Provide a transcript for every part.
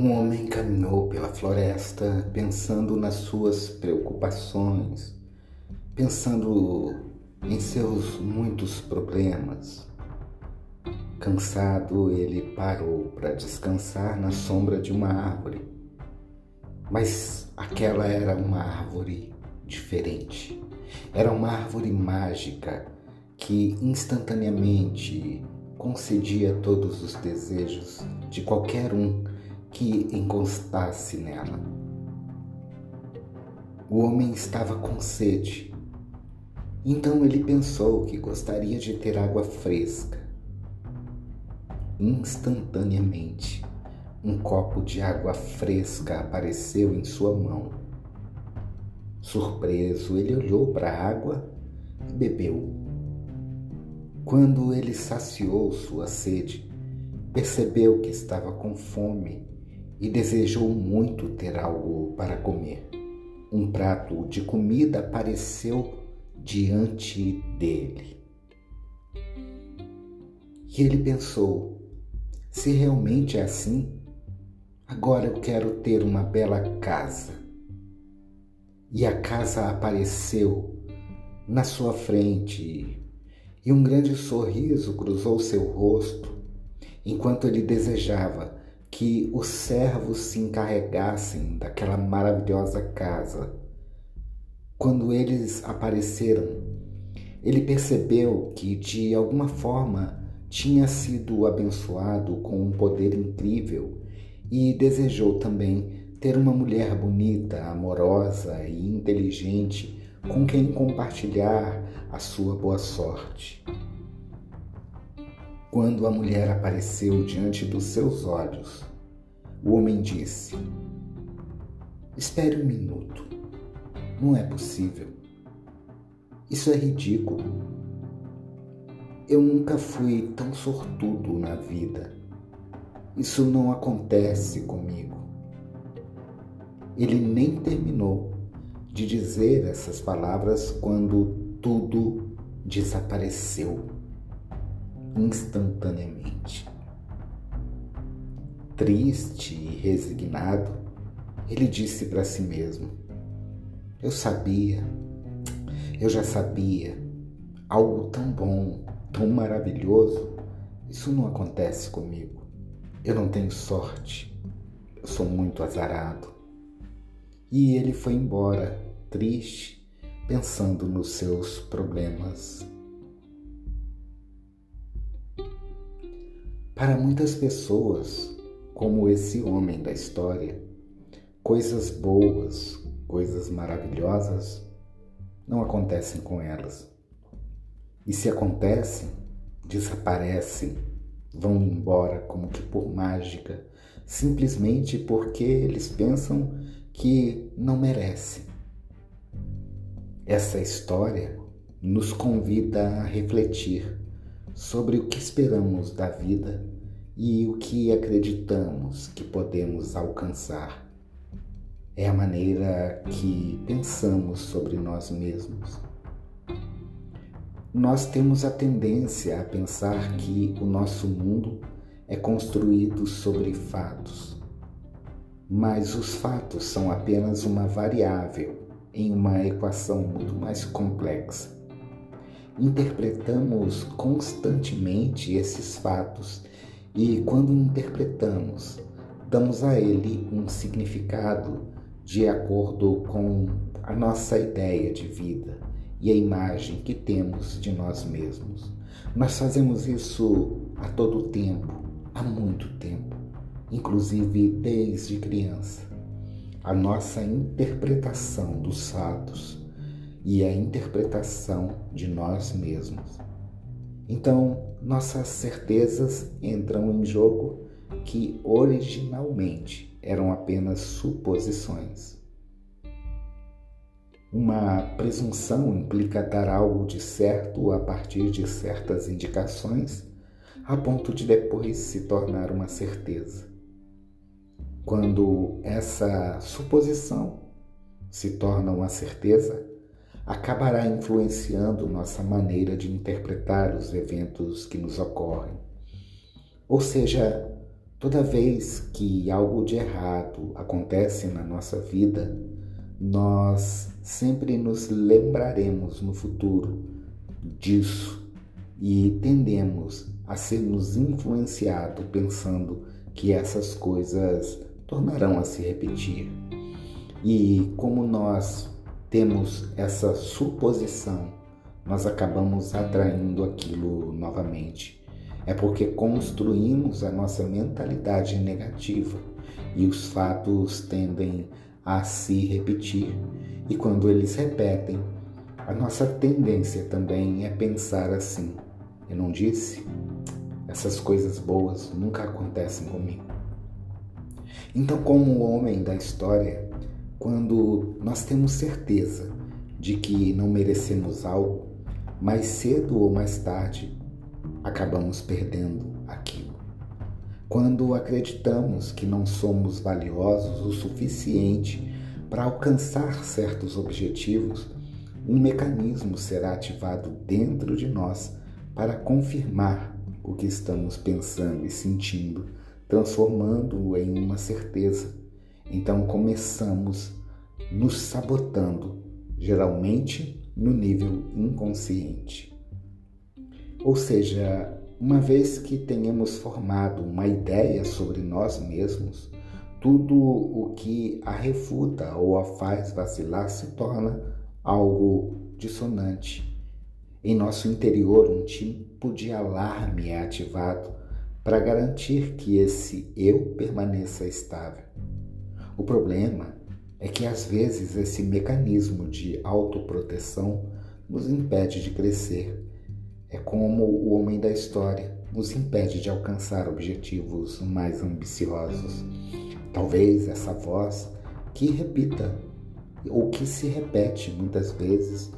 Um homem caminhou pela floresta pensando nas suas preocupações, pensando em seus muitos problemas. Cansado, ele parou para descansar na sombra de uma árvore. Mas aquela era uma árvore diferente. Era uma árvore mágica que instantaneamente concedia todos os desejos de qualquer um que encostasse nela. O homem estava com sede, então ele pensou que gostaria de ter água fresca. Instantaneamente, um copo de água fresca apareceu em sua mão. Surpreso, ele olhou para a água e bebeu. Quando ele saciou sua sede, percebeu que estava com fome e desejou muito ter algo para comer. Um prato de comida apareceu diante dele. E ele pensou: se realmente é assim, agora eu quero ter uma bela casa. E a casa apareceu na sua frente e um grande sorriso cruzou seu rosto enquanto ele desejava que os servos se encarregassem daquela maravilhosa casa. Quando eles apareceram, ele percebeu que de alguma forma tinha sido abençoado com um poder incrível e desejou também ter uma mulher bonita, amorosa e inteligente com quem compartilhar a sua boa sorte. Quando a mulher apareceu diante dos seus olhos, o homem disse: Espere um minuto. Não é possível. Isso é ridículo. Eu nunca fui tão sortudo na vida. Isso não acontece comigo. Ele nem terminou de dizer essas palavras quando tudo desapareceu instantaneamente. Triste e resignado, ele disse para si mesmo: Eu sabia, eu já sabia, algo tão bom, tão maravilhoso, isso não acontece comigo. Eu não tenho sorte, eu sou muito azarado. E ele foi embora, triste, pensando nos seus problemas Para muitas pessoas, como esse homem da história, coisas boas, coisas maravilhosas não acontecem com elas. E se acontecem, desaparecem, vão embora como que por mágica, simplesmente porque eles pensam que não merecem. Essa história nos convida a refletir sobre o que esperamos da vida e o que acreditamos que podemos alcançar. É a maneira que pensamos sobre nós mesmos. Nós temos a tendência a pensar que o nosso mundo é construído sobre fatos, mas os fatos são apenas uma variável em uma equação muito mais complexa interpretamos constantemente esses fatos e, quando interpretamos, damos a ele um significado de acordo com a nossa ideia de vida e a imagem que temos de nós mesmos. Nós fazemos isso a todo tempo, há muito tempo, inclusive desde criança. A nossa interpretação dos fatos e a interpretação de nós mesmos. Então, nossas certezas entram em jogo que originalmente eram apenas suposições. Uma presunção implica dar algo de certo a partir de certas indicações, a ponto de depois se tornar uma certeza. Quando essa suposição se torna uma certeza, acabará influenciando nossa maneira de interpretar os eventos que nos ocorrem. Ou seja, Toda vez que algo de errado acontece na nossa vida, nós sempre nos lembraremos no futuro disso e tendemos a sermos influenciados pensando que essas coisas tornarão a se repetir. E como nós temos essa suposição, nós acabamos atraindo aquilo novamente. É porque construímos a nossa mentalidade negativa e os fatos tendem a se repetir. E quando eles repetem, a nossa tendência também é pensar assim: eu não disse? Essas coisas boas nunca acontecem comigo. Então, como o homem da história, quando nós temos certeza de que não merecemos algo, mais cedo ou mais tarde acabamos perdendo aquilo. Quando acreditamos que não somos valiosos o suficiente para alcançar certos objetivos, um mecanismo será ativado dentro de nós para confirmar o que estamos pensando e sentindo, transformando-o em uma certeza. Então começamos nos sabotando, geralmente no nível inconsciente. Ou seja, uma vez que tenhamos formado uma ideia sobre nós mesmos, tudo o que a refuta ou a faz vacilar se torna algo dissonante. Em nosso interior, um tipo de alarme é ativado para garantir que esse eu permaneça estável. O problema é que às vezes esse mecanismo de autoproteção nos impede de crescer. É como o homem da história nos impede de alcançar objetivos mais ambiciosos. Talvez essa voz que repita ou que se repete muitas vezes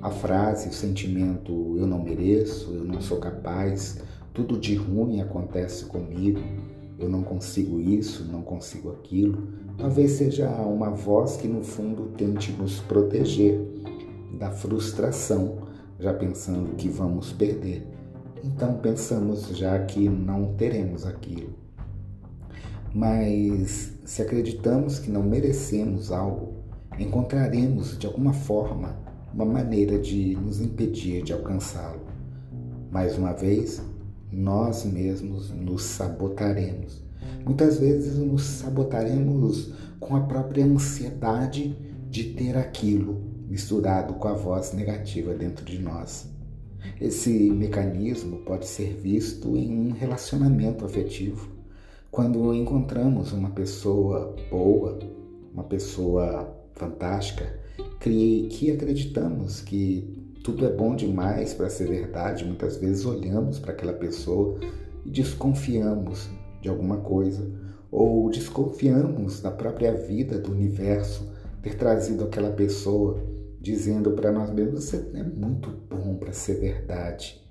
a frase, o sentimento eu não mereço, eu não sou capaz, tudo de ruim acontece comigo, eu não consigo isso, não consigo aquilo, talvez seja uma voz que no fundo tente nos proteger da frustração, já pensando que vamos perder. Então pensamos já que não teremos aquilo. Mas se acreditamos que não merecemos algo, encontraremos de alguma forma uma maneira de nos impedir de alcançá-lo. Mais uma vez, nós mesmos nos sabotaremos. Muitas vezes nos sabotaremos com a própria ansiedade de ter aquilo misturado com a voz negativa dentro de nós. Esse mecanismo pode ser visto em um relacionamento afetivo. Quando encontramos uma pessoa boa, uma pessoa fantástica, que acreditamos que tudo é bom demais para ser verdade, muitas vezes olhamos para aquela pessoa e desconfiamos de alguma coisa, ou desconfiamos da própria vida, do universo, ter trazido aquela pessoa dizendo para nós mesmos: você é muito bom para ser verdade.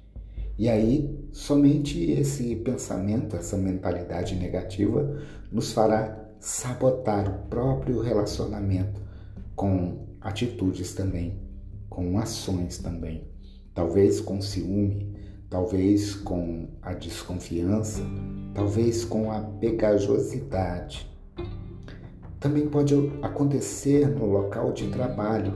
E aí, somente esse pensamento, essa mentalidade negativa, nos fará sabotar o próprio relacionamento com atitudes também, com ações também. Talvez com ciúme, talvez com a desconfiança, talvez com a pegajosidade. Também pode acontecer no local de trabalho,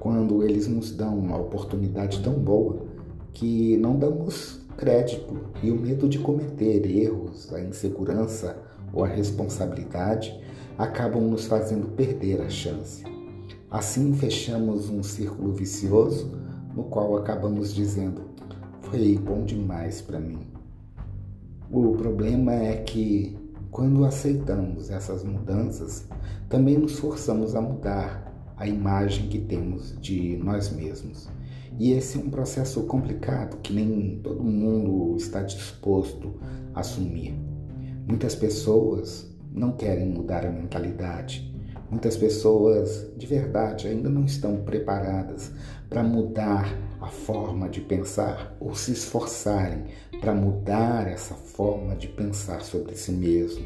quando eles nos dão uma oportunidade tão boa que não damos crédito e o medo de cometer erros, a insegurança ou a responsabilidade acabam nos fazendo perder a chance. Assim fechamos um círculo vicioso no qual acabamos dizendo: foi bom demais para mim. O problema é que quando aceitamos essas mudanças, também nos forçamos a mudar a imagem que temos de nós mesmos. E esse é um processo complicado que nem todo mundo está disposto a assumir. Muitas pessoas não querem mudar a mentalidade, Muitas pessoas de verdade ainda não estão preparadas para mudar a forma de pensar ou se esforçarem para mudar essa forma de pensar sobre si mesmo.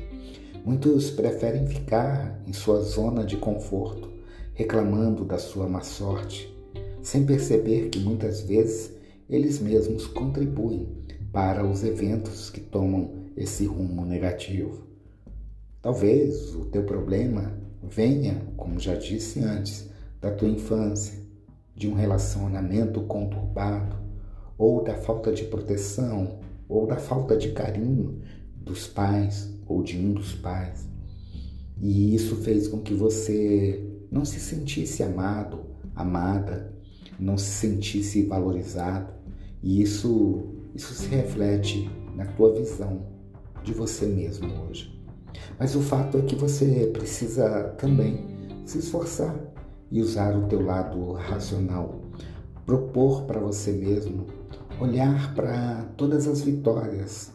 Muitos preferem ficar em sua zona de conforto, reclamando da sua má sorte, sem perceber que muitas vezes eles mesmos contribuem para os eventos que tomam esse rumo negativo. Talvez o teu problema venha, como já disse antes, da tua infância, de um relacionamento conturbado, ou da falta de proteção, ou da falta de carinho dos pais ou de um dos pais. E isso fez com que você não se sentisse amado, amada, não se sentisse valorizado. E isso, isso se reflete na tua visão de você mesmo hoje. Mas o fato é que você precisa também se esforçar e usar o teu lado racional, propor para você mesmo, olhar para todas as vitórias,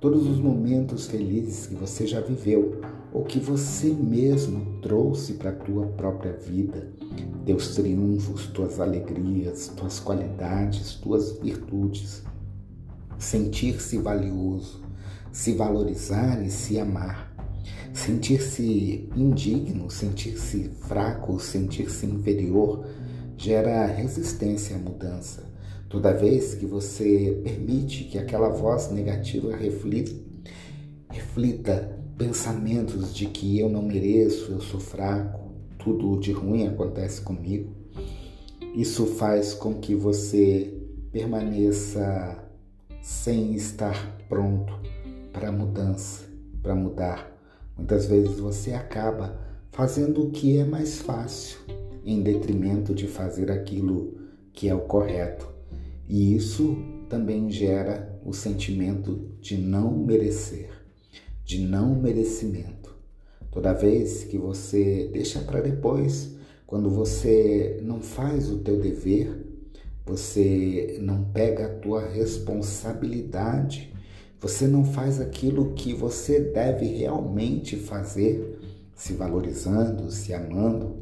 todos os momentos felizes que você já viveu ou que você mesmo trouxe para a tua própria vida, teus triunfos, tuas alegrias, tuas qualidades, tuas virtudes. Sentir-se valioso, se valorizar e se amar Sentir-se indigno, sentir-se fraco, sentir-se inferior gera resistência à mudança. Toda vez que você permite que aquela voz negativa reflita, reflita pensamentos de que eu não mereço, eu sou fraco, tudo de ruim acontece comigo, isso faz com que você permaneça sem estar pronto para a mudança, para mudar. Muitas vezes você acaba fazendo o que é mais fácil, em detrimento de fazer aquilo que é o correto. E isso também gera o sentimento de não merecer, de não merecimento. Toda vez que você deixa para depois, quando você não faz o teu dever, você não pega a tua responsabilidade você não faz aquilo que você deve realmente fazer, se valorizando, se amando,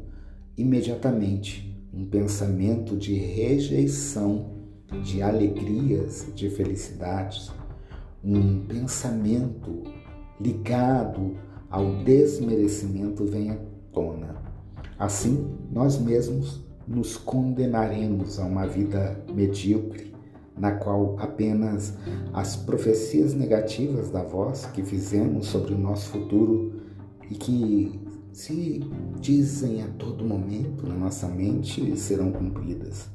imediatamente um pensamento de rejeição, de alegrias, de felicidades, um pensamento ligado ao desmerecimento vem à tona. Assim, nós mesmos nos condenaremos a uma vida medíocre, na qual apenas as profecias negativas da voz que fizemos sobre o nosso futuro e que se dizem a todo momento na nossa mente serão cumpridas.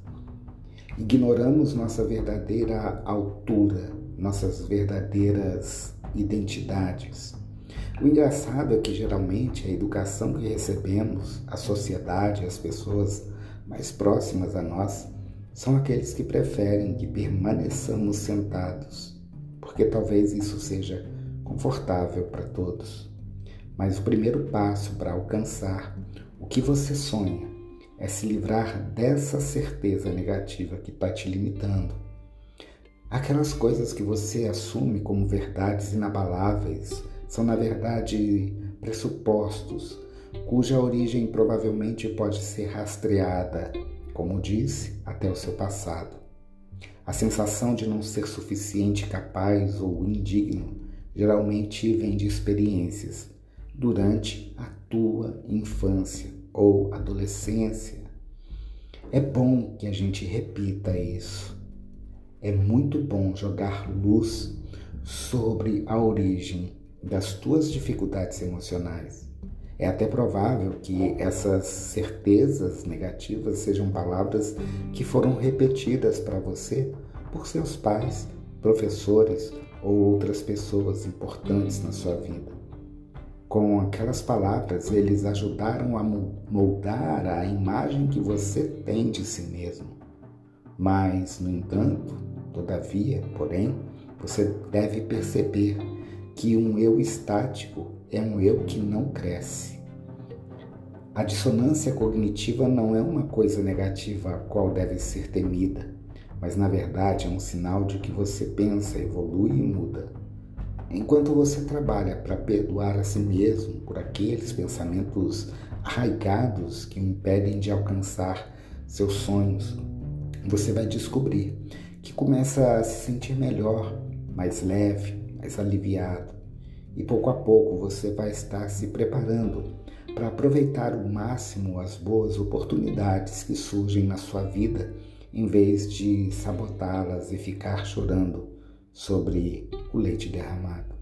Ignoramos nossa verdadeira altura, nossas verdadeiras identidades. O engraçado é que geralmente a educação que recebemos, a sociedade, as pessoas mais próximas a nós, são aqueles que preferem que permaneçamos sentados, porque talvez isso seja confortável para todos. Mas o primeiro passo para alcançar o que você sonha é se livrar dessa certeza negativa que está te limitando. Aquelas coisas que você assume como verdades inabaláveis são, na verdade, pressupostos cuja origem provavelmente pode ser rastreada como disse, até o seu passado. A sensação de não ser suficiente, capaz ou indigno geralmente vem de experiências durante a tua infância ou adolescência. É bom que a gente repita isso. É muito bom jogar luz sobre a origem das tuas dificuldades emocionais é até provável que essas certezas negativas sejam palavras que foram repetidas para você por seus pais, professores ou outras pessoas importantes na sua vida. Com aquelas palavras, eles ajudaram a moldar a imagem que você tem de si mesmo. Mas, no entanto, todavia, porém, você deve perceber que um eu estático é um eu que não cresce. A dissonância cognitiva não é uma coisa negativa a qual deve ser temida, mas na verdade é um sinal de que você pensa, evolui e muda. Enquanto você trabalha para perdoar a si mesmo por aqueles pensamentos arraigados que o impedem de alcançar seus sonhos, você vai descobrir que começa a se sentir melhor, mais leve, mais aliviado e pouco a pouco você vai estar se preparando para aproveitar o máximo as boas oportunidades que surgem na sua vida, em vez de sabotá-las e ficar chorando sobre o leite derramado.